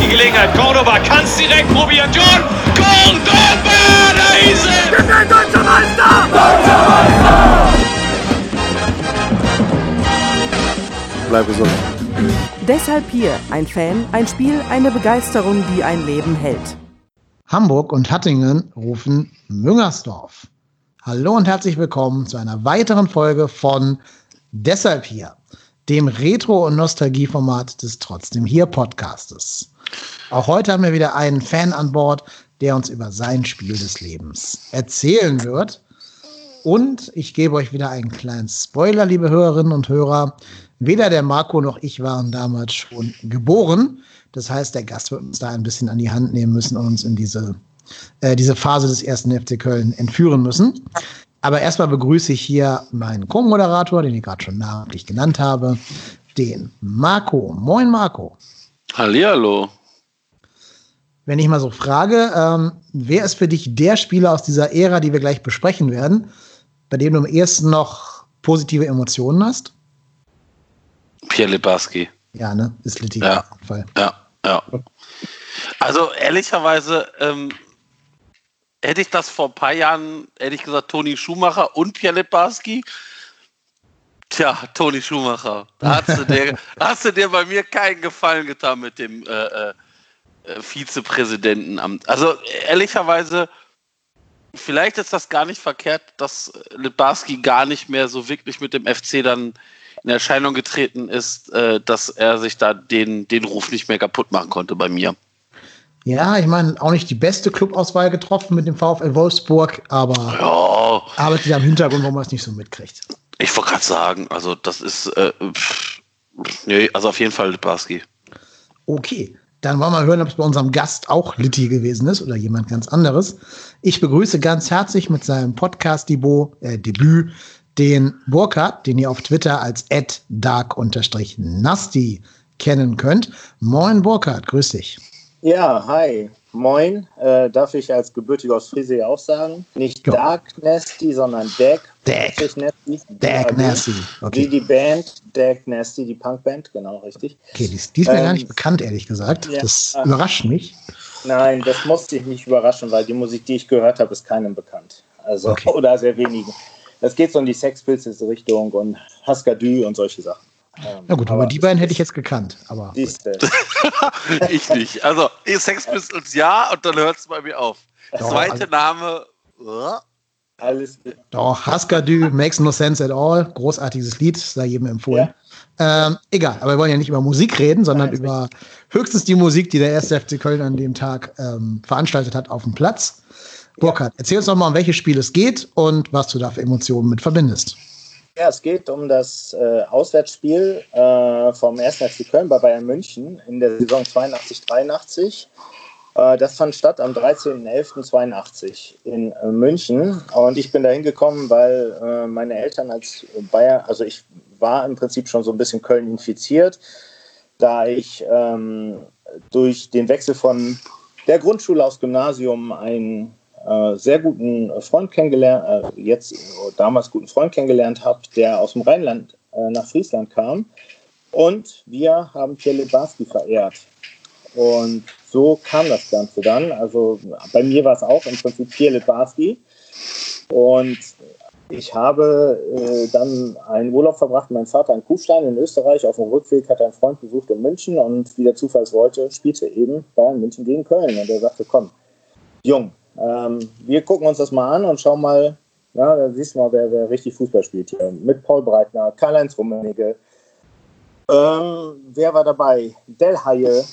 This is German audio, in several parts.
die Gelegenheit. Cordoba kann es direkt probieren. John Cordoba, da ist er! Wir sind deutscher Meister! Deutscher Meister! Bleib gesund. Deshalb hier ein Fan, ein Spiel, eine Begeisterung, die ein Leben hält. Hamburg und Hattingen rufen Müngersdorf. Hallo und herzlich willkommen zu einer weiteren Folge von Deshalb hier, dem Retro- und Nostalgieformat des Trotzdem hier Podcastes. Auch heute haben wir wieder einen Fan an Bord, der uns über sein Spiel des Lebens erzählen wird. Und ich gebe euch wieder einen kleinen Spoiler, liebe Hörerinnen und Hörer. Weder der Marco noch ich waren damals schon geboren. Das heißt, der Gast wird uns da ein bisschen an die Hand nehmen müssen und uns in diese, äh, diese Phase des ersten FC Köln entführen müssen. Aber erstmal begrüße ich hier meinen Co-Moderator, den ich gerade schon namentlich genannt habe, den Marco. Moin, Marco. Hallihallo. Wenn ich mal so frage, ähm, wer ist für dich der Spieler aus dieser Ära, die wir gleich besprechen werden, bei dem du am ehesten noch positive Emotionen hast? Pierre Lebarski. Ja, ne? Ist Litti ja. auf jeden Fall. Ja, ja. Also ehrlicherweise ähm, hätte ich das vor ein paar Jahren, hätte ich gesagt, Toni Schumacher und Pierre Lebarski. Tja, Toni Schumacher. Da hast du, dir, hast du dir bei mir keinen Gefallen getan mit dem äh, äh, Vizepräsidentenamt. Also ehrlicherweise, vielleicht ist das gar nicht verkehrt, dass Lebarski gar nicht mehr so wirklich mit dem FC dann in Erscheinung getreten ist, äh, dass er sich da den, den Ruf nicht mehr kaputt machen konnte bei mir. Ja, ich meine, auch nicht die beste Clubauswahl getroffen mit dem VfL Wolfsburg, aber ja. arbeitet ja im Hintergrund, wo man es nicht so mitkriegt. Ich wollte gerade sagen, also das ist, äh, pff, nee, also auf jeden Fall Lebarski. Okay, dann wollen wir hören, ob es bei unserem Gast auch Litti gewesen ist oder jemand ganz anderes. Ich begrüße ganz herzlich mit seinem Podcast-Debüt äh, den Burkhardt, den ihr auf Twitter als dark-nasty kennen könnt. Moin Burkhardt, grüß dich. Ja, hi. Moin. Äh, darf ich als gebürtiger aus Friese auch sagen? Nicht jo. Dark Nasty, sondern Dag. Dag. Nasty. Dag Nasty. Okay. Wie die Band Dag Nasty, die Punkband, genau, richtig. Okay, die, die ist mir ähm, gar nicht bekannt, ehrlich gesagt. Ja, das ach, überrascht mich. Nein, das musste ich nicht überraschen, weil die Musik, die ich gehört habe, ist keinem bekannt. Also, okay. oder sehr wenigen. Das geht so in die Sex Pistols Richtung und Husker Du und solche Sachen. Ähm, Na gut, aber, aber die beiden hätte ich jetzt gekannt. Aber ich nicht. Also Sex Pistols ja und dann hört es bei mir auf. Doch, Zweite also, Name. Uh. Alles Doch, Husker Du makes no sense at all. Großartiges Lied, sei jedem empfohlen. Ja. Ähm, egal, aber wir wollen ja nicht über Musik reden, sondern Nein, über richtig. höchstens die Musik, die der erste FC Köln an dem Tag ähm, veranstaltet hat auf dem Platz. Burkhard, erzähl uns doch mal, um welches Spiel es geht und was du da für Emotionen mit verbindest. Ja, es geht um das äh, Auswärtsspiel äh, vom 1. FC Köln bei Bayern München in der Saison 82-83. Äh, das fand statt am 13.11.82 in äh, München. Und ich bin da hingekommen, weil äh, meine Eltern als Bayern, also ich war im Prinzip schon so ein bisschen Köln infiziert, da ich ähm, durch den Wechsel von der Grundschule aufs Gymnasium ein äh, sehr guten Freund kennengelernt, äh, jetzt damals guten Freund kennengelernt habe, der aus dem Rheinland äh, nach Friesland kam. Und wir haben Pierre Lebarski verehrt. Und so kam das Ganze dann. Also bei mir war es auch im Prinzip Pierre Lebarski. Und ich habe äh, dann einen Urlaub verbracht meinem Vater in Kufstein in Österreich. Auf dem Rückweg hat einen Freund besucht in München und wie der Zufall wollte, spielte eben Bayern München gegen Köln. Und er sagte, komm, jung. Ähm, wir gucken uns das mal an und schauen mal, ja, da siehst du mal, wer, wer richtig Fußball spielt hier. Mit Paul Breitner, Karl-Heinz Rummenigge. Ähm, wer war dabei? Delhaie,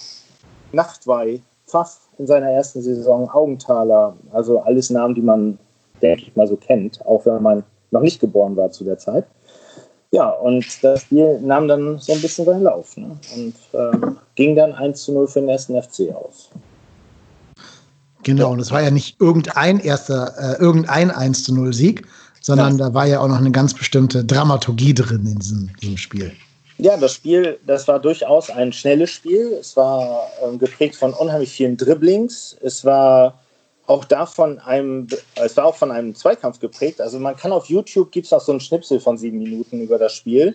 Nachtwey, Pfaff in seiner ersten Saison, Augenthaler. Also alles Namen, die man, denke ich mal, so kennt, auch wenn man noch nicht geboren war zu der Zeit. Ja, und das Spiel nahm dann so ein bisschen seinen Lauf ne? und ähm, ging dann 1 zu 0 für den ersten FC aus. Genau, und es war ja nicht irgendein erster, äh, irgendein 1 zu 0 Sieg, sondern ja. da war ja auch noch eine ganz bestimmte Dramaturgie drin in diesem, diesem Spiel. Ja, das Spiel, das war durchaus ein schnelles Spiel. Es war ähm, geprägt von unheimlich vielen Dribblings. Es war auch davon einem, es war auch von einem Zweikampf geprägt. Also man kann auf YouTube gibt es auch so einen Schnipsel von sieben Minuten über das Spiel.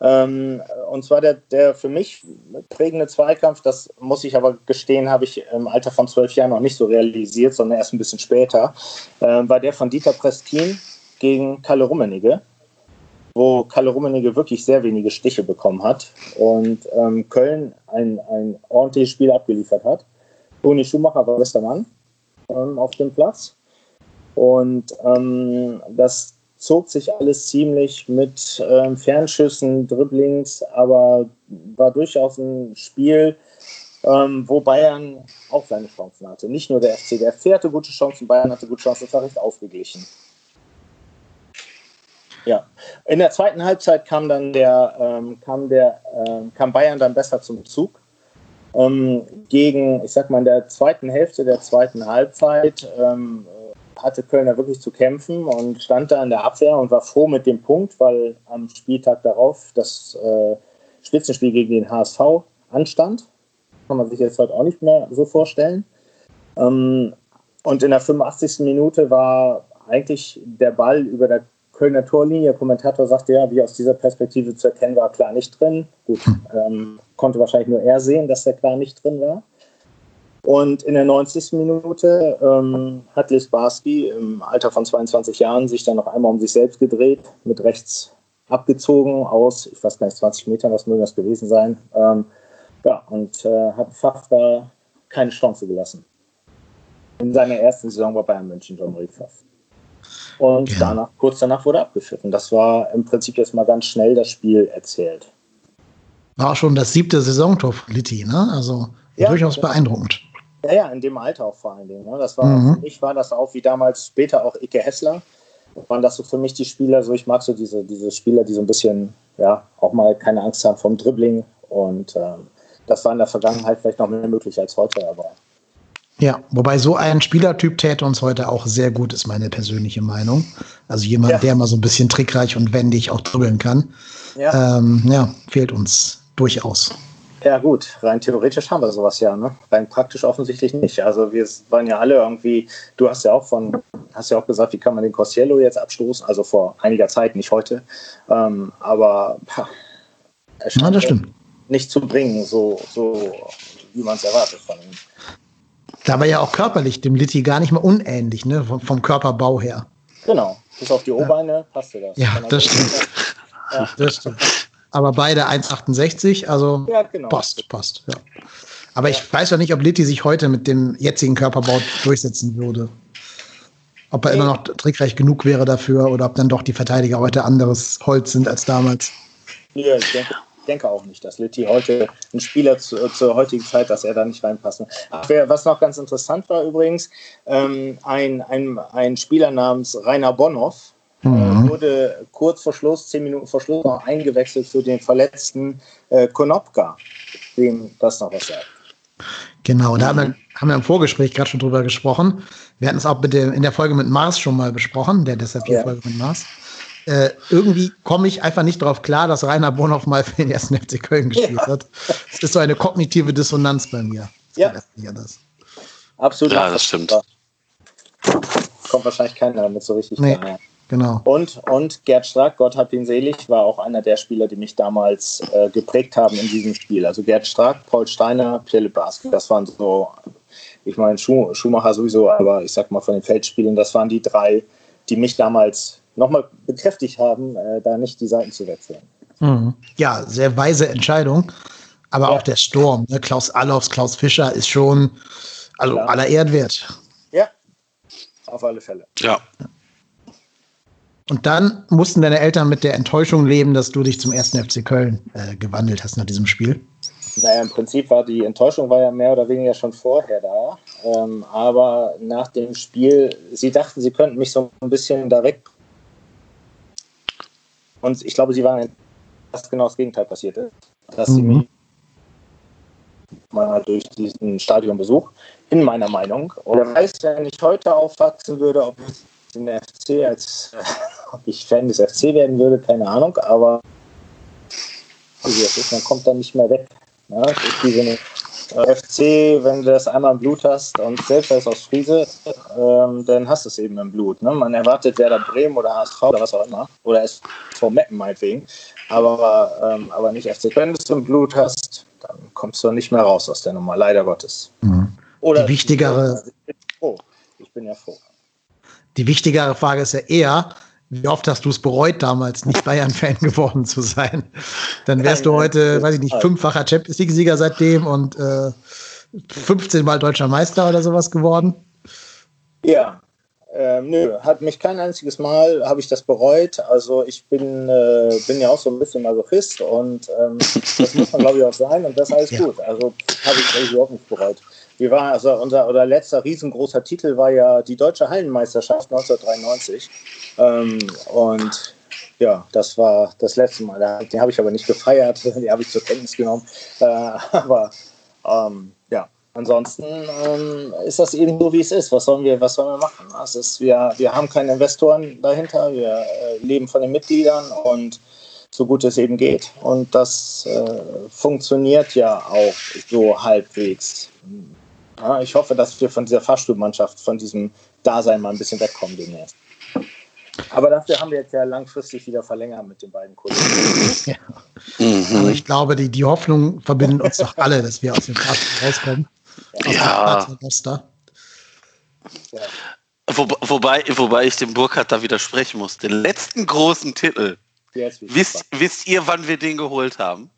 Ähm, und zwar der, der für mich prägende Zweikampf, das muss ich aber gestehen, habe ich im Alter von zwölf Jahren noch nicht so realisiert, sondern erst ein bisschen später, äh, war der von Dieter Prestin gegen Kalle Rummenigge, wo Kalle Rummenigge wirklich sehr wenige Stiche bekommen hat und ähm, Köln ein, ein ordentliches Spiel abgeliefert hat. Toni Schumacher war bester Mann ähm, auf dem Platz. Und ähm, das zog sich alles ziemlich mit ähm, Fernschüssen, Dribblings, aber war durchaus ein Spiel, ähm, wo Bayern auch seine Chancen hatte. Nicht nur der FC. Der FC hatte gute Chancen, Bayern hatte gute Chancen. Das war recht ausgeglichen. Ja, in der zweiten Halbzeit kam dann der, ähm, kam der, ähm, kam Bayern dann besser zum Zug ähm, gegen, ich sag mal, in der zweiten Hälfte der zweiten Halbzeit ähm, hatte Kölner wirklich zu kämpfen und stand da in der Abwehr und war froh mit dem Punkt, weil am Spieltag darauf das äh, Spitzenspiel gegen den HSV anstand. Kann man sich jetzt heute auch nicht mehr so vorstellen. Ähm, und in der 85. Minute war eigentlich der Ball über der Kölner Torlinie. Der Kommentator sagte ja, wie aus dieser Perspektive zu erkennen war, klar nicht drin. Gut, ähm, konnte wahrscheinlich nur er sehen, dass der klar nicht drin war. Und in der 90. Minute ähm, hat Liz Barski im Alter von 22 Jahren sich dann noch einmal um sich selbst gedreht, mit rechts abgezogen aus, ich weiß gar nicht, 20 Metern, was mögen das gewesen sein. Ähm, ja, und äh, hat Pfaff da keine Chance gelassen. In seiner ersten Saison bei Bayern München, John Marie Pfaff. Und ja. danach, kurz danach wurde abgeführt. Und das war im Prinzip jetzt mal ganz schnell das Spiel erzählt. War schon das siebte Saisontor von Litti, ne? Also ja, durchaus beeindruckend. Ja, ja, in dem Alter auch vor allen Dingen. Ne? Das war, mhm. für mich war das auch wie damals später auch Icke Hessler. Waren das so für mich die Spieler, so ich mag so diese, diese Spieler, die so ein bisschen, ja, auch mal keine Angst haben vom Dribbling. Und ähm, das war in der Vergangenheit vielleicht noch mehr möglich als heute, aber ja, wobei so ein Spielertyp täte uns heute auch sehr gut, ist meine persönliche Meinung. Also jemand, ja. der mal so ein bisschen trickreich und wendig auch dribbeln kann. Ja. Ähm, ja, fehlt uns durchaus. Ja, gut, rein theoretisch haben wir sowas ja, ne? Rein praktisch offensichtlich nicht. Also wir waren ja alle irgendwie, du hast ja auch von, hast ja auch gesagt, wie kann man den Cossiello jetzt abstoßen? Also vor einiger Zeit, nicht heute. Ähm, aber pah, er scheint ja, das stimmt. nicht zu bringen, so, so wie man es erwartet von ihm. Da war ja auch körperlich dem Litti gar nicht mal unähnlich, ne? Vom, vom Körperbau her. Genau. Bis auf die O-Beine ja. passte das. Ja, das stimmt. Ja. das stimmt. Aber beide 1,68, also ja, genau. passt, passt, ja. Aber ich weiß ja nicht, ob Litti sich heute mit dem jetzigen Körperbau durchsetzen würde. Ob er nee. immer noch trickreich genug wäre dafür oder ob dann doch die Verteidiger heute anderes Holz sind als damals. Ja, ich denke, denke auch nicht, dass Litti heute ein Spieler zu, zur heutigen Zeit, dass er da nicht reinpassen. Was noch ganz interessant war übrigens, ähm, ein, ein, ein Spieler namens Rainer Bonhoff mhm. wurde kurz vor Schluss, zehn Minuten vor Schluss, noch eingewechselt für den verletzten äh, Konopka, dem das noch was sagt. Genau, da haben wir, haben wir im Vorgespräch gerade schon drüber gesprochen. Wir hatten es auch dem, in der Folge mit Mars schon mal besprochen, der deshalb hier ja. Folge mit Mars äh, irgendwie komme ich einfach nicht darauf klar, dass Rainer Bonhoff mal für den ersten FC Köln gespielt ja. hat. Es ist so eine kognitive Dissonanz bei mir. Ja. Das. Absolut. Ja, das stimmt. Kommt wahrscheinlich keiner damit so richtig nee, klar. Genau. Und, und Gerd Strack, Gott hab ihn selig, war auch einer der Spieler, die mich damals äh, geprägt haben in diesem Spiel. Also Gerd Strack, Paul Steiner, Pierre Lebarski, das waren so, ich meine Schumacher sowieso, aber ich sag mal von den Feldspielen, das waren die drei, die mich damals nochmal bekräftigt haben, äh, da nicht die Seiten zu wechseln. Mhm. Ja, sehr weise Entscheidung. Aber ja. auch der Sturm, ne? Klaus Allofs, Klaus Fischer ist schon also aller Ehren wert. Ja, auf alle Fälle. Ja. Und dann mussten deine Eltern mit der Enttäuschung leben, dass du dich zum ersten FC Köln äh, gewandelt hast nach diesem Spiel. Naja, im Prinzip war die Enttäuschung war ja mehr oder weniger schon vorher da. Ähm, aber nach dem Spiel, sie dachten, sie könnten mich so ein bisschen da weg. Und ich glaube, sie waren, dass genau das Gegenteil passiert ist. Dass sie mich mal durch diesen Stadionbesuch, in meiner Meinung. Und wer weiß, wenn ich heute aufwachsen würde, ob ich in der FC als ob ich Fan des FC werden würde, keine Ahnung, aber wie das ist, man kommt dann nicht mehr weg. So eine äh, FC, wenn du das einmal im Blut hast und selbst als aus Friese, ähm, dann hast du es eben im Blut. Ne? Man erwartet Werder Bremen oder HSV oder was auch immer. Oder SV Meppen meinetwegen. Aber, ähm, aber nicht FC. Wenn du es im Blut hast, dann kommst du nicht mehr raus aus der Nummer, leider Gottes. Mhm. Oder die wichtigere, ich bin froh. Ich bin ja froh. Die wichtigere Frage ist ja eher, wie oft hast du es bereut, damals nicht Bayern-Fan geworden zu sein? Dann wärst du heute, weiß ich nicht, fünffacher Champions League-Sieger seitdem und äh, 15 Mal deutscher Meister oder sowas geworden. Ja, ähm, nö, hat mich kein einziges Mal, habe ich das bereut. Also ich bin, äh, bin ja auch so ein bisschen Masochist und ähm, das muss man glaube ich auch sein und das ist alles ja. gut. Also habe ich überhaupt nicht bereut. Wir waren, also unser oder letzter riesengroßer Titel war ja die deutsche Hallenmeisterschaft 1993. Ähm, und ja, das war das letzte Mal. Den habe ich aber nicht gefeiert, den habe ich zur Kenntnis genommen. Äh, aber ähm, ja, ansonsten ähm, ist das eben so, wie es ist. Was sollen wir, was sollen wir machen? Es ist, wir, wir haben keine Investoren dahinter, wir äh, leben von den Mitgliedern und so gut es eben geht. Und das äh, funktioniert ja auch so halbwegs. Ja, ich hoffe, dass wir von dieser Fahrstuhlmannschaft, von diesem Dasein mal ein bisschen wegkommen demnächst. Aber dafür haben wir jetzt ja langfristig wieder verlängert mit den beiden Kollegen. Ja. Mhm. Aber ich glaube, die, die Hoffnung verbindet uns doch alle, dass wir aus dem Fahrstuhl rauskommen. Ja. ja. Wo, wobei, wobei ich dem Burkhardt da widersprechen muss. Den letzten großen Titel. Wisst, wisst ihr, wann wir den geholt haben?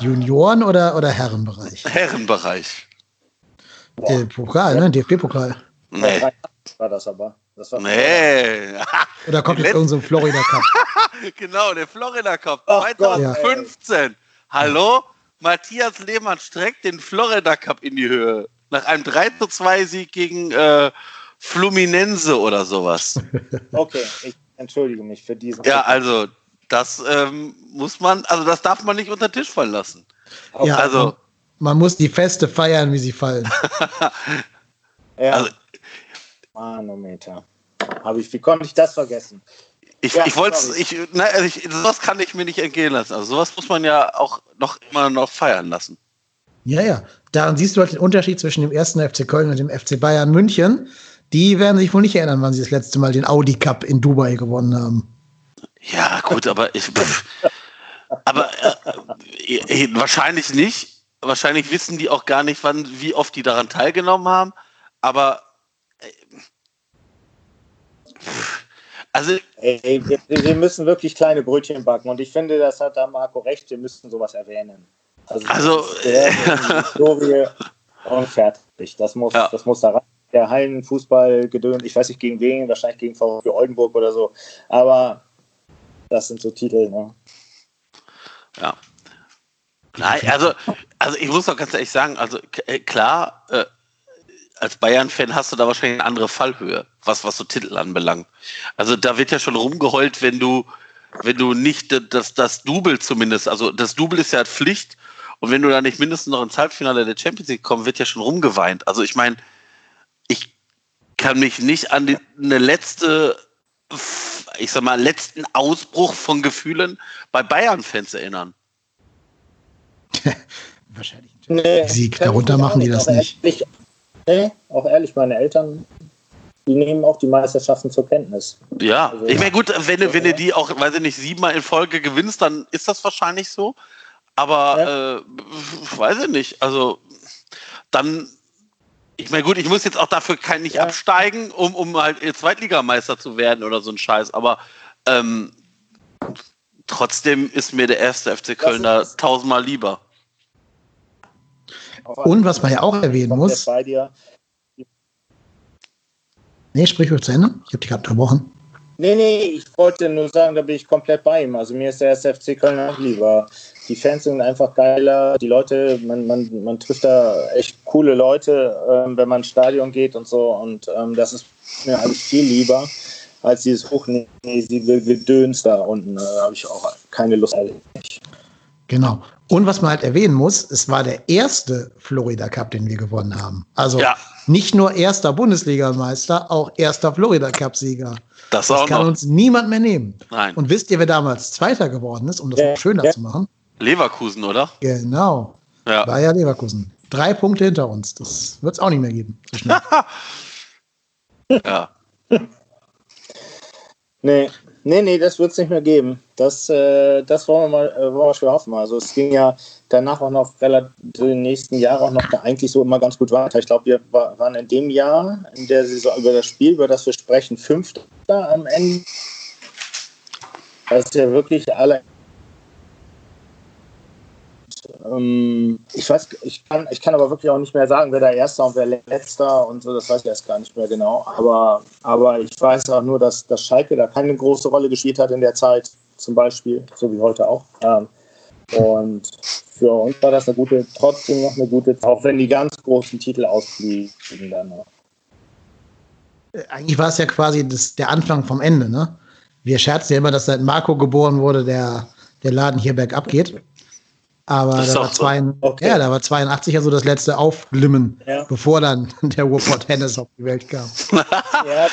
Junioren- oder, oder Herrenbereich? Herrenbereich. Der Pokal, ne? DFB-Pokal. Nee. War das aber. Das war nee. Oder kommt jetzt irgendein so Florida Cup? genau, der Florida Cup. 2015. Gott, Hallo? Matthias Lehmann streckt den Florida Cup in die Höhe. Nach einem 3 zu 2 Sieg gegen äh, Fluminense oder sowas. Okay, ich entschuldige mich für diesen. Ja, also das ähm, muss man, also das darf man nicht unter den Tisch fallen lassen. Ja, also man muss die Feste feiern, wie sie fallen. ja. Also, Manometer. Habe ich, wie konnte ich das vergessen? Ich, ja, ich wollte ich, na, also ich, sowas kann ich mir nicht entgehen lassen. Also sowas muss man ja auch noch immer noch feiern lassen. Ja, ja. Daran siehst du halt den Unterschied zwischen dem ersten FC Köln und dem FC Bayern München. Die werden sich wohl nicht erinnern, wann sie das letzte Mal den Audi Cup in Dubai gewonnen haben. Ja, gut, aber ich, aber äh, wahrscheinlich nicht. Wahrscheinlich wissen die auch gar nicht, wann, wie oft die daran teilgenommen haben. Aber also, Ey, wir, wir, müssen wirklich kleine Brötchen backen und ich finde, das hat da Marco recht, wir müssen sowas erwähnen. Also, also Historie und fertig. Das muss, ja. das muss da rein. Der Hallenfußball gedönt, ich weiß nicht gegen wen, wahrscheinlich gegen VfB Oldenburg oder so. Aber das sind so Titel, ne? Ja. Nein, also, also ich muss doch ganz ehrlich sagen, also äh, klar, äh, als Bayern-Fan hast du da wahrscheinlich eine andere Fallhöhe, was, was so Titel anbelangt. Also da wird ja schon rumgeheult, wenn du, wenn du nicht das, das Double zumindest, also das Double ist ja Pflicht und wenn du da nicht mindestens noch ins Halbfinale der Champions League kommst, wird ja schon rumgeweint. Also ich meine, ich kann mich nicht an die, eine letzte, ich sag mal, letzten Ausbruch von Gefühlen bei Bayern-Fans erinnern. Wahrscheinlich. Nee, Sieg, darunter machen die das nicht. Ehrlich, Nee, auch ehrlich, meine Eltern, die nehmen auch die Meisterschaften zur Kenntnis. Ja, also, ich meine, gut, wenn, du, wenn du die auch, weiß ich nicht, siebenmal in Folge gewinnst, dann ist das wahrscheinlich so. Aber ja. äh, weiß ich nicht. Also dann, ich meine, gut, ich muss jetzt auch dafür kein, nicht ja. absteigen, um, um halt Zweitligameister zu werden oder so ein Scheiß. Aber ähm, trotzdem ist mir der erste FC Köln da tausendmal lieber. Und was man ja auch erwähnen muss. Nee, sprich ruhig zu Ende. Ich habe dich gerade unterbrochen. Nee, nee, ich wollte nur sagen, da bin ich komplett bei ihm. Also mir ist der erste FC Köln auch lieber. Die Fans sind einfach geiler. Die Leute, man, man, man trifft da echt coole Leute, ähm, wenn man ins Stadion geht und so. Und ähm, das ist mir alles viel lieber als dieses hochnäsige Gedöns da unten. Da habe ich auch keine Lust. Genau. Und was man halt erwähnen muss, es war der erste Florida Cup, den wir gewonnen haben. Also Ja. nicht nur erster Bundesligameister, auch erster Florida Cup-Sieger. Das Das kann noch. uns niemand mehr nehmen. Nein. Und wisst ihr, wer damals Zweiter geworden ist, um das Ja, noch schöner ja. zu machen? Leverkusen, oder? Genau. Ja. Bayer Leverkusen. Drei Punkte hinter uns. Das wird es auch nicht mehr geben. So. Ja. Nee, nee, nee, das wird es nicht mehr geben. Das, äh, das wollen wir mal, äh, wollen wir schwer hoffen. Also es ging ja danach auch noch relativ den nächsten Jahren auch noch eigentlich so immer ganz gut weiter. Ich glaube, wir wa- waren in dem Jahr, in der Saison über das Spiel, über das wir sprechen, Fünfter am Ende. Das ist ja wirklich alle. Ähm, ich weiß, ich kann, ich kann aber wirklich auch nicht mehr sagen, wer der Erster und wer Letzter und so, das weiß ich erst gar nicht mehr genau. Aber, aber ich weiß auch nur, dass, dass Schalke da keine große Rolle gespielt hat in der Zeit, zum Beispiel, so wie heute auch. Ähm, und für uns war das eine gute, trotzdem noch eine gute, auch wenn die ganz großen Titel ausblieben dann noch. Eigentlich war es ja quasi das, der Anfang vom Ende, ne? Wir scherzen ja immer, dass seit Marco geboren wurde, der, der Laden hier bergab geht. Aber Das da war, so. zwei, Okay. ja, da war 82 ja so das letzte Aufglimmen, Ja. bevor dann der Ruhrpott Hennes auf die Welt kam. Ja,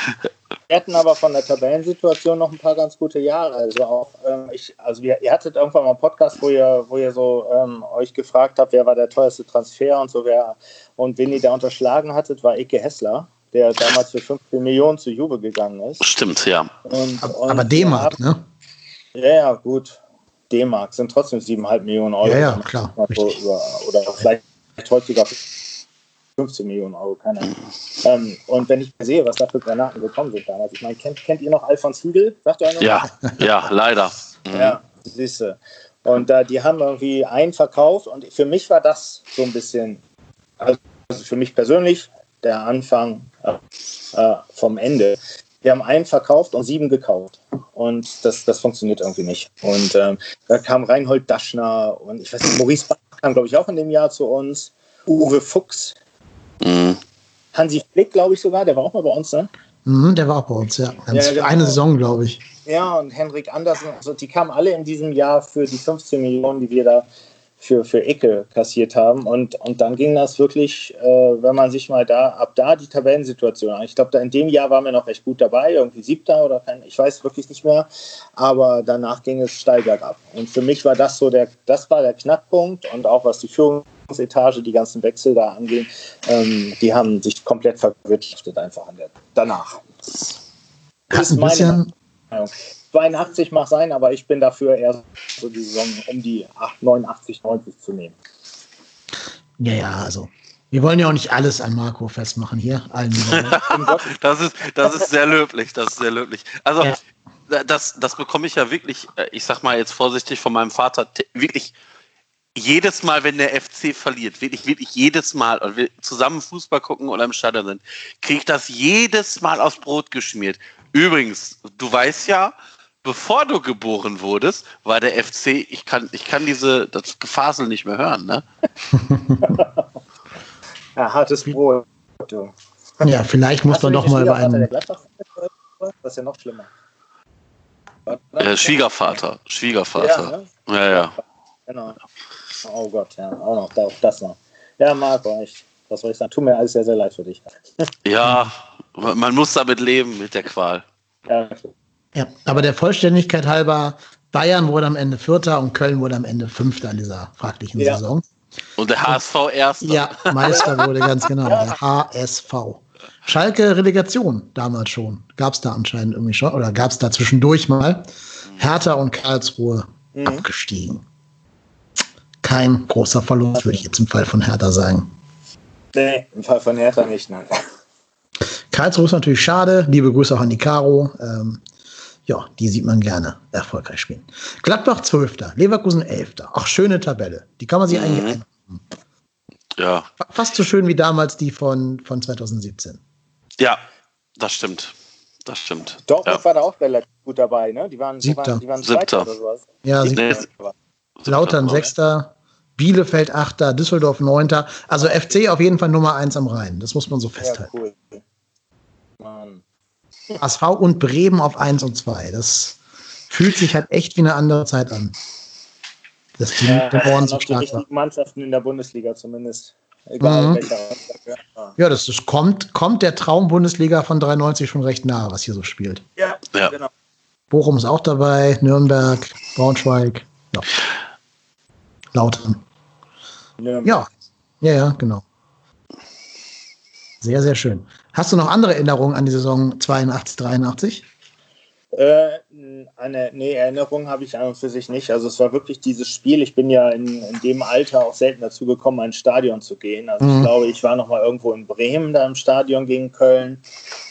wir hatten aber von der Tabellensituation noch ein paar ganz gute Jahre. Also auch, ähm, ich, also wir, ihr hattet irgendwann mal einen Podcast, wo ihr, wo ihr so ähm, euch gefragt habt, wer war der teuerste Transfer und so wer und wen ihr da unterschlagen hattet, war Ike Hessler, der damals für 15 Millionen zu Juve gegangen ist. Stimmt, ja. Und, Aber, und aber wir D-Mark, ne? Ja, ja, gut. D-Mark sind trotzdem 7,5 Millionen Euro. Ja, ja, klar, so über, oder vielleicht heute sogar 15 Millionen Euro, keine Ahnung. Ähm, und wenn ich sehe, was da für Granaten gekommen sind damals, ich meine, kennt, kennt ihr noch Alfons Hiegel? Sagt ihr einer? Ja, ja, leider. Mhm. Ja, siehst du. Und da, die haben irgendwie einen verkauft und für mich war das so ein bisschen, also für mich persönlich, der Anfang äh, vom Ende. Wir haben einen verkauft und sieben gekauft. Und das, das funktioniert irgendwie nicht. Und ähm, da kam Reinhold Daschner und ich weiß nicht, Maurice Bach kam, glaube ich, auch in dem Jahr zu uns. Uwe Fuchs, Mhm. Hansi Flick, glaube ich sogar, der war auch mal bei uns, ne? Mhm, der war auch bei uns, ja. Ganz Ja, genau. Eine Saison, glaube ich. Ja, und Henrik Andersen, also die kamen alle in diesem Jahr für die 15 Millionen, die wir da für, für Ecke kassiert haben. Und, und dann ging das wirklich, äh, wenn man sich mal da, ab da die Tabellensituation an. Ich glaube, da in dem Jahr waren wir noch recht gut dabei, irgendwie siebter oder kein, ich weiß wirklich nicht mehr. Aber danach ging es steil bergab. Und für mich war das so der, das war der Knackpunkt und auch was die Führungsetage, die ganzen Wechsel da angehen, ähm, die haben sich komplett verwirtschaftet einfach an der, danach. Hat ist ein meine Meinung. 82 mag sein, aber ich bin dafür eher so die Saison um die 8, 89, 90 zu nehmen. ja, ja, also. Wir wollen ja auch nicht alles an Marco festmachen hier. Das ist, das ist sehr löblich, das ist sehr löblich. Also, Ja. das, das bekomme ich ja wirklich, äh, ich sag mal jetzt vorsichtig von meinem Vater, wirklich jedes Mal, wenn der FC verliert, wirklich, wirklich jedes Mal, und wir zusammen Fußball gucken oder im Stadion sind, kriege ich das jedes Mal aufs Brot geschmiert. Übrigens, du weißt ja, bevor du geboren wurdest, war der FC, ich kann, ich kann diese, das Gefasel nicht mehr hören, ne? Ja, hartes Brot. Du. ja, vielleicht muss Hast man doch mal über einen. Das ist ja noch schlimmer. Äh, Schwiegervater, Schwiegervater. Ja, Ja, ja. Genau. Oh Gott, ja, auch noch, das noch. Ja, Marco, echt. Was soll ich sagen? Tut mir alles sehr, sehr leid für dich. Ja, man muss damit leben, mit der Qual. Ja, Ja, aber der Vollständigkeit halber, Bayern wurde am Ende Vierter und Köln wurde am Ende Fünfter in dieser fraglichen Ja. Saison. Und der HSV Erster. Ja, Meister wurde ganz genau, der HSV. Schalke Relegation damals schon. Gab es da anscheinend irgendwie schon, oder gab es da zwischendurch mal. Hertha und Karlsruhe Mhm. abgestiegen. Kein großer Verlust, würde ich jetzt im Fall von Hertha sagen. nee, im Fall von Hertha nicht, nein. Karlsruhe ist natürlich schade. Liebe Grüße auch an die Caro. Ähm, ja, die sieht man gerne erfolgreich spielen. Gladbach 12. Leverkusen 11. Ach, schöne Tabelle. Die kann man sich eigentlich ein. Ja. Fast so schön wie damals die von, von 2017. Ja. Das stimmt. Das stimmt. Dortmund ja. war da auch relativ gut dabei, ne? Die waren, die Siebter. waren, die waren Siebter. Zweiter oder sowas. Ja, Nee, Siebter. Lautern Sechster, Bielefeld Achter, Düsseldorf Neunter. Also FC auf jeden Fall Nummer eins am Rhein. Das muss man so Ja, festhalten. cool. Mann. HSV und Bremen auf eins und zwei. Das fühlt sich halt echt wie eine andere Zeit an. Dass die Ja, der Born so stark war. richtigen Mannschaften in der Bundesliga zumindest. Egal Mhm. welcher. Ja. Ja, das, das kommt, kommt der Traum-Bundesliga von 93 schon recht nahe, was hier so spielt. Ja, Ja. genau. Bochum ist auch dabei, Nürnberg, Braunschweig, ja. Lautern. Nürnberg. Ja, ja, ja, genau. Sehr, sehr schön. Hast du noch andere Erinnerungen an die Saison 82, 83? Äh, eine nee, Erinnerung habe ich an und für sich nicht. Also es war wirklich dieses Spiel. Ich bin ja in, in dem Alter auch selten dazu gekommen, ein Stadion zu gehen. Also Mhm. ich glaube, ich war noch mal irgendwo in Bremen da im Stadion gegen Köln,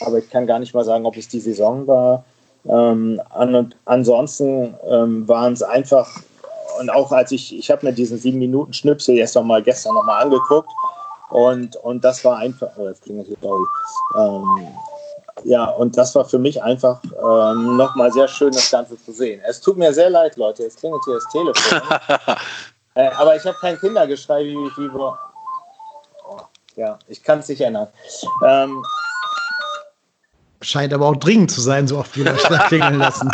aber ich kann gar nicht mal sagen, ob es die Saison war. Ähm, an, und ansonsten ähm, waren es einfach und auch als ich ich habe mir diesen sieben Minuten Schnipsel jetzt noch mal gestern noch mal angeguckt und und das war einfach. Oh, jetzt klingelt hier sorry. Ähm, ja, und das war für mich einfach ähm, nochmal sehr schön, das Ganze zu sehen. Es tut mir sehr leid, Leute, jetzt klingelt hier das Telefon. äh, aber ich habe kein Kindergeschrei wie, wie wo- oh, Ja, ich kann es nicht ändern. Ähm, Scheint aber auch dringend zu sein, so oft wie Leute da klingeln lassen.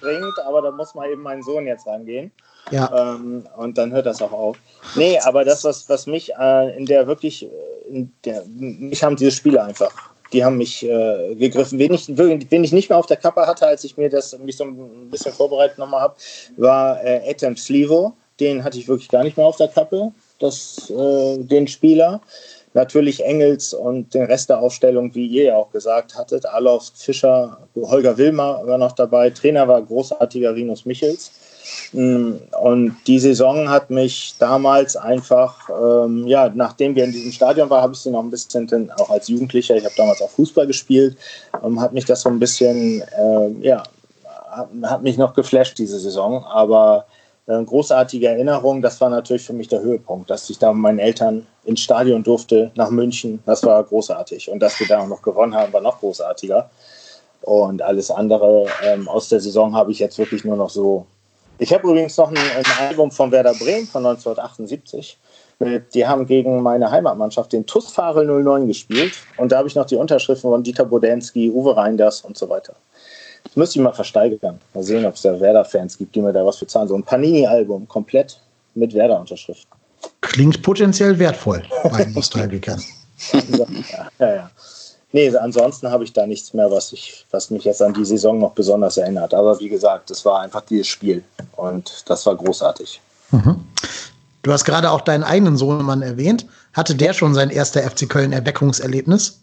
Dringend, aber da muss mal eben mein Sohn jetzt rangehen. Ja. Ähm, und dann hört das auch auf. Nee, aber das, was, was mich äh, in der wirklich, äh, in der, mich haben diese Spiele einfach, die haben mich äh, gegriffen. Wen ich, wen ich nicht mehr auf der Kappe hatte, als ich mir das mich so ein bisschen vorbereitet nochmal habe, war äh, Etem Slivo. Den hatte ich wirklich gar nicht mehr auf der Kappe, das, äh, den Spieler. Natürlich Engels und den Rest der Aufstellung, wie ihr ja auch gesagt hattet. Alof Fischer, Holger Wilmer war noch dabei. Trainer war großartiger Rinus Michels. Mm, Und die Saison hat mich damals einfach, ähm, ja, nachdem wir in diesem Stadion waren, habe ich sie noch ein bisschen, dann auch als Jugendlicher, ich habe damals auch Fußball gespielt, ähm, hat mich das so ein bisschen, ähm, ja, hat, hat mich noch geflasht, diese Saison. Aber äh, großartige Erinnerung, das war natürlich für mich der Höhepunkt, dass ich da mit meinen Eltern ins Stadion durfte, nach München, das war großartig. Und dass wir da auch noch gewonnen haben, war noch großartiger. Und alles andere ähm, aus der Saison habe ich jetzt wirklich nur noch so. Ich habe übrigens noch ein, ein Album von Werder Bremen von 1978. Mit- Die haben gegen meine Heimatmannschaft den TuS Farel 09 gespielt. Und da habe ich noch die Unterschriften von Dieter Bodensky, Uwe Reinders und so weiter. Das müsste ich mal versteigern. Mal sehen, ob es da Werder-Fans gibt, die mir da was für zahlen. So ein Panini-Album, komplett mit Werder-Unterschrift. Klingt potenziell wertvoll bei Nostalgikern. ja, ja, ja. Nee, ansonsten habe ich da nichts mehr, was, ich, was mich jetzt an die Saison noch besonders erinnert. Aber wie gesagt, das war einfach dieses Spiel und das war großartig. Mhm. Du hast gerade auch deinen eigenen Sohnemann erwähnt. Hatte der schon sein erster FC Köln Erweckungserlebnis?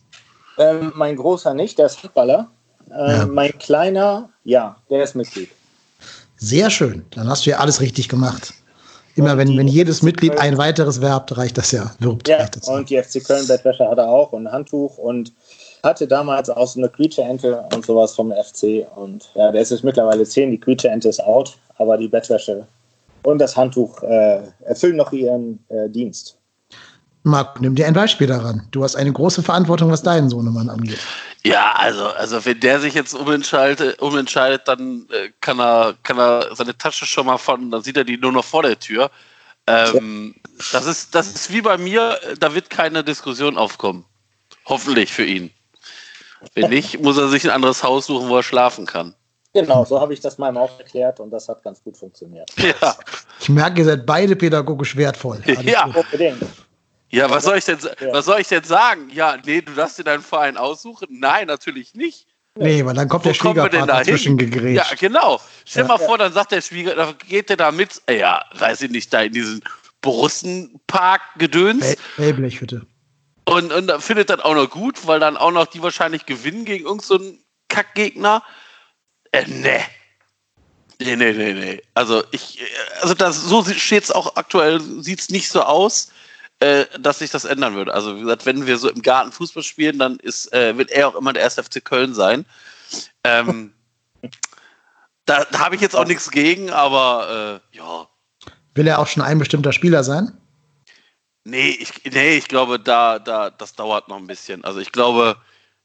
Ähm, mein großer nicht, der ist Fußballer. Ähm, Ja. Mein kleiner, ja, der ist Mitglied. Sehr schön. Dann hast du ja alles richtig gemacht. Immer wenn, wenn jedes Mitglied ein weiteres werbt, reicht das ja. Wirbt, Ja, und die FC Köln Bettwäsche hat er auch und ein Handtuch und hatte damals auch so eine Quietsche-Ente und sowas vom FC. Und ja, der ist jetzt mittlerweile 10, die Quietsche-Ente ist out, aber die Bettwäsche und das Handtuch äh, erfüllen noch ihren äh, Dienst. Marc, nimm dir ein Beispiel daran. Du hast eine große Verantwortung, was deinen Sohnemann angeht. Ja, also, also wenn der sich jetzt umentscheidet, umentscheidet dann äh, kann, er, kann er seine Tasche schon mal von, dann sieht er die nur noch vor der Tür. Ähm, das, ist, das ist wie bei mir, da wird keine Diskussion aufkommen. Hoffentlich für ihn. Wenn nicht, muss er sich ein anderes Haus suchen, wo er schlafen kann. Genau, so habe ich das meinem auch erklärt und das hat ganz gut funktioniert. Ja, Ich merke, ihr seid beide pädagogisch wertvoll. Alles ja. gut. Unbedingt. Ja was, soll ich denn, Ja. was soll ich denn sagen? Ja, nee, du darfst dir deinen Verein aussuchen? Nein, natürlich nicht. Nee, weil dann kommt der Wo denn Schwiegervater da hin? zwischen gegrätscht. Ja, genau. Stell Ja. mal vor, dann sagt der Schwieger, da geht der da mit, ja, weiß ich nicht, da in diesen Borussenpark-Gedöns Hell- Hellblechhütte. und, und findet das auch noch gut, weil dann auch noch die wahrscheinlich gewinnen gegen irgendeinen so Kackgegner. Äh, nee. Nee, nee, nee, nee. Also ich, äh, also das, so steht es auch aktuell, sieht es nicht so aus, äh, dass sich das ändern würde. Also wie gesagt, wenn wir so im Garten Fußball spielen, dann ist, äh, wird er auch immer der erste FC Köln sein. Ähm, da da habe ich jetzt auch nichts gegen, aber äh, ja. Will er auch schon ein bestimmter Spieler sein? Nee, ich, nee, ich glaube, da, da, das dauert noch ein bisschen. Also ich glaube,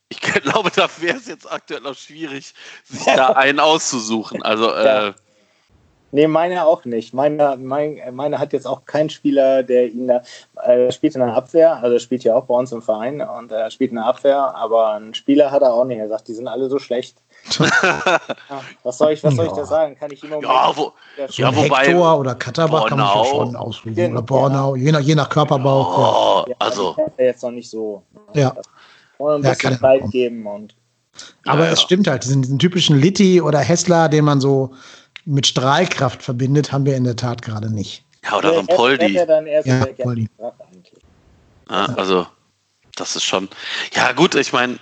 ich glaube, da wäre es jetzt aktuell noch schwierig, sich da einen auszusuchen. Also, äh, Nee, meine auch nicht. Meine, mein, meine hat jetzt auch keinen Spieler, der ihn da äh, spielt in der Abwehr, also er spielt ja auch bei uns im Verein und er spielt in der Abwehr, aber einen Spieler hat er auch nicht. Er sagt, die sind alle so schlecht. ja, was soll ich, was soll ich da sagen? Kann ich immer ja, wo, ja, wobei Hector oder Katterbach kann man ja schon aussuchen. Genau, oder Bornau, je nach, je nach Körperbau. Oh, ja. Also jetzt noch nicht so. Ja. Und ein bisschen Zeit geben und. Aber es stimmt halt, diesen, diesen typischen Litti oder Hessler, den man so mit Strahlkraft verbindet, haben wir in der Tat gerade nicht. Ja, oder ein Poldi. Ja, Poldi. Ja, also, das ist schon. Ja, gut, ich meine,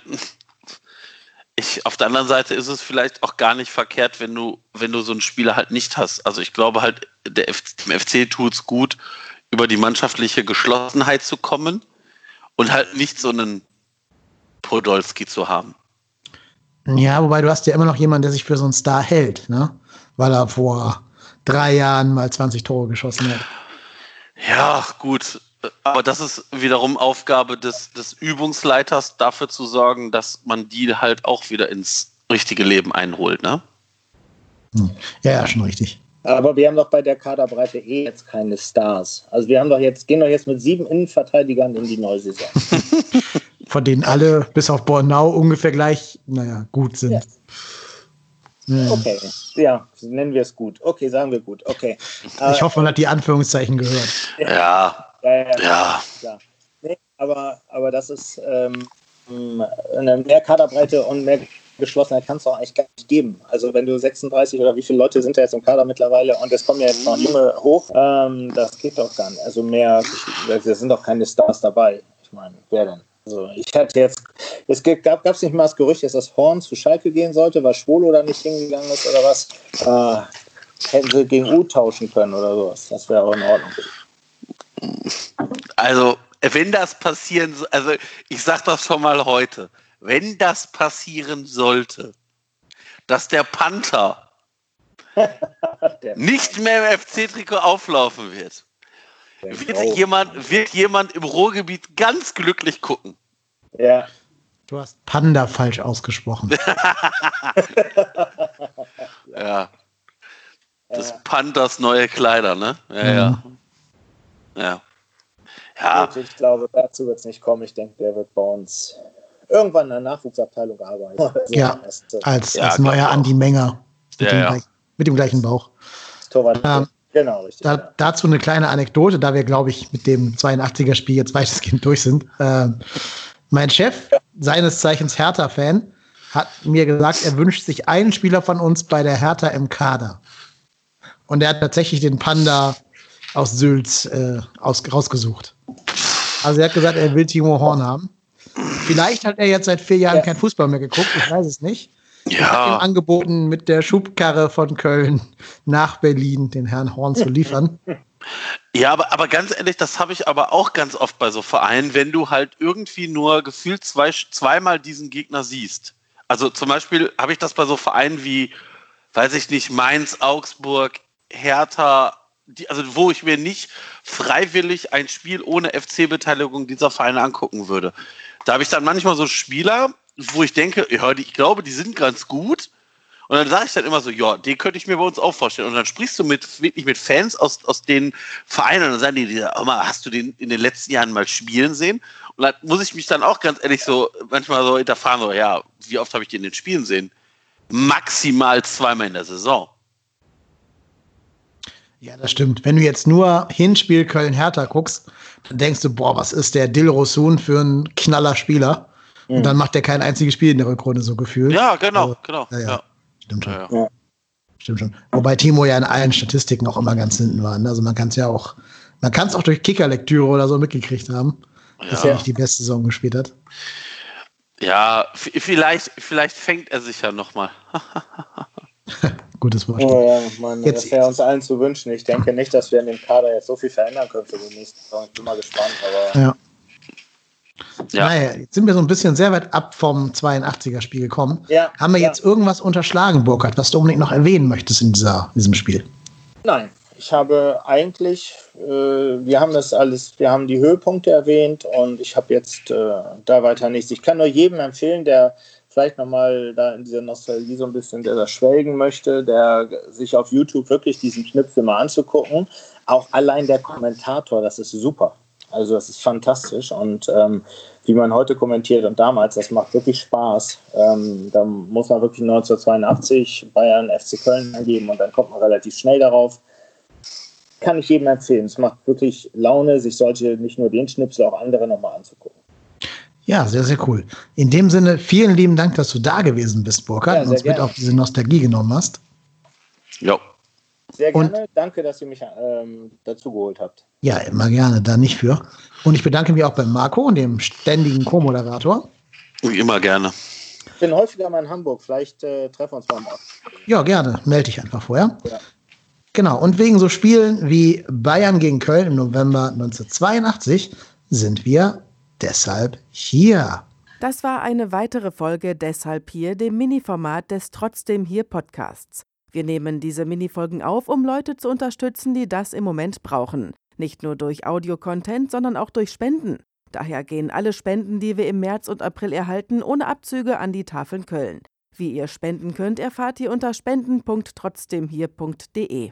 ich, auf der anderen Seite ist es vielleicht auch gar nicht verkehrt, wenn du, wenn du so einen Spieler halt nicht hast. Also ich glaube halt, der F dem FC tut es gut, über die mannschaftliche Geschlossenheit zu kommen und halt nicht so einen Podolski zu haben. Ja, wobei du hast ja immer noch jemanden, der sich für so einen Star hält, ne? Weil er vor drei Jahren mal 20 Tore geschossen hat. Ja, gut. Aber das ist wiederum Aufgabe des, des Übungsleiters, dafür zu sorgen, dass man die halt auch wieder ins richtige Leben einholt, ne? Hm. Ja, ja, schon richtig. Aber wir haben doch bei der Kaderbreite eh jetzt keine Stars. Also wir haben doch jetzt, gehen doch jetzt mit sieben Innenverteidigern in die neue Saison. Von denen alle bis auf Bornau ungefähr gleich, naja, gut sind. Ja. Hm. Okay, ja, nennen wir es gut. Okay, sagen wir gut. Okay. Ich hoffe, man hat die Anführungszeichen gehört. Ja. Ja, ja. ja. ja. Nee, aber, aber das ist ähm, eine mehr Kaderbreite und mehr Geschlossenheit kann es auch eigentlich gar nicht geben. Also wenn du 36 oder wie viele Leute sind da jetzt im Kader mittlerweile und es kommen ja jetzt noch junge hoch, ähm, das geht doch gar nicht. Also mehr, da sind doch keine Stars dabei. Ich meine, wer denn? Also ich hatte jetzt, es gab es nicht mal das Gerücht, dass das Horn zu Schalke gehen sollte, weil Schwolo da nicht hingegangen ist oder was. Äh, hätten sie gegen U tauschen können oder sowas. Das wäre auch in Ordnung. Also, wenn das passieren, also ich sag das schon mal heute, wenn das passieren sollte, dass der Panther der nicht mehr im FC-Trikot auflaufen wird, wird jemand, wird jemand im Ruhrgebiet ganz glücklich gucken. Ja. Du hast Panda falsch ausgesprochen. ja. Das Pandas neue Kleider, ne? Ja, mhm. ja. Ja. ja. Gut, ich glaube, dazu wird es nicht kommen. Ich denke, der wird bei uns irgendwann in der Nachwuchsabteilung arbeiten. So ja, als, als neuer Andi Menger. Mit, ja, dem ja. Gleich, mit dem gleichen Bauch. Torwart. Ähm, genau, richtig. Da, ja. Dazu eine kleine Anekdote, da wir, glaube ich, mit dem 82er-Spiel jetzt weitestgehend durch sind. Ähm, mein Chef, seines Zeichens Hertha-Fan, hat mir gesagt, er wünscht sich einen Spieler von uns bei der Hertha im Kader. Und er hat tatsächlich den Panda aus Sülz äh, aus, rausgesucht. Also er hat gesagt, er will Timo Horn haben. Vielleicht hat er jetzt seit vier Jahren ja. kein Fußball mehr geguckt, ich weiß es nicht. Ja. Angeboten, mit der Schubkarre von Köln nach Berlin den Herrn Horn zu liefern. Ja, aber, aber ganz ehrlich, das habe ich aber auch ganz oft bei so Vereinen, wenn du halt irgendwie nur gefühlt zwei, zweimal diesen Gegner siehst. Also zum Beispiel habe ich das bei so Vereinen wie, weiß ich nicht, Mainz, Augsburg, Hertha, die, also wo ich mir nicht freiwillig ein Spiel ohne FC-Beteiligung dieser Vereine angucken würde. Da habe ich dann manchmal so Spieler, wo ich denke, ja, ich glaube, die sind ganz gut. Und dann sage ich dann immer so, ja, den könnte ich mir bei uns auch vorstellen. Und dann sprichst du mit wirklich mit Fans aus, aus den Vereinen und dann sagen die, oh mal, hast du den in den letzten Jahren mal spielen sehen? Und dann muss ich mich dann auch ganz ehrlich so manchmal so hinterfahren, so, ja, wie oft habe ich den in den Spielen sehen? Maximal zweimal in der Saison. Ja, das stimmt. Wenn du jetzt nur Hinspiel Köln-Hertha guckst, dann denkst du, boah, was ist der Dil Rosun für ein knaller Spieler? Mhm. Und dann macht er kein einziges Spiel in der Rückrunde so gefühlt. Ja, genau, also, genau. Ja, ja. Ja. Stimmt schon. Ja. Stimmt schon. Wobei Timo ja in allen Statistiken auch immer ganz hinten war. ne? Also man kann es ja auch, man kann es auch durch Kickerlektüre oder so mitgekriegt haben, dass er nicht die beste Saison gespielt hat. Ja, vielleicht, vielleicht fängt er sich ja nochmal. Gutes Wort. Oh, ja, man, jetzt, das wäre uns allen zu wünschen. Ich denke nicht, dass wir in dem Kader jetzt so viel verändern können für die nächsten Saison. Ich bin mal gespannt. Aber Ja. Ja. Naja, jetzt sind wir so ein bisschen sehr weit ab vom 82er-Spiel gekommen. Ja, Haben wir ja. jetzt irgendwas unterschlagen, Burkhard, was du unbedingt noch erwähnen möchtest in, dieser, in diesem Spiel? Nein, Ich habe eigentlich, äh, wir haben das alles, wir haben die Höhepunkte erwähnt und ich habe jetzt äh, da weiter nichts. Ich kann nur jedem empfehlen, der vielleicht nochmal da in dieser Nostalgie so ein bisschen, der da schwelgen möchte, der sich auf YouTube wirklich diesen Schnipsel mal anzugucken. Auch allein der Kommentator, das ist super. Also das ist fantastisch und ähm, wie man heute kommentiert und damals, das macht wirklich Spaß. Ähm, da muss man wirklich 1982 Bayern FC Köln angeben und dann kommt man relativ schnell darauf. Kann ich jedem empfehlen. Es macht wirklich Laune, sich solche, nicht nur den Schnipsel, auch andere nochmal anzugucken. Ja, sehr, sehr cool. In dem Sinne, vielen lieben Dank, dass du da gewesen bist, Burkhard, Ja, und uns mit gerne. auf diese Nostalgie genommen hast. Ja. Sehr gerne. Danke, dass ihr mich ähm, dazu geholt habt. Ja, immer gerne, da nicht für. Und ich bedanke mich auch bei Marco, dem ständigen Co-Moderator. Wie immer gerne. Ich bin häufiger mal in Hamburg. Vielleicht äh, treffen wir uns mal. Ja, gerne. Melde dich einfach vorher. Ja. Genau. Und wegen so Spielen wie Bayern gegen Köln im November 1982 sind wir deshalb hier. Das war eine weitere Folge Deshalb hier, dem Mini-Format des Trotzdem hier Podcasts. Wir nehmen diese Minifolgen auf, um Leute zu unterstützen, die das im Moment brauchen. Nicht nur durch Audio-Content, sondern auch durch Spenden. Daher gehen alle Spenden, die wir im März und April erhalten, ohne Abzüge an die Tafeln Köln. Wie ihr spenden könnt, erfahrt ihr unter spenden.trotzdemhier.de.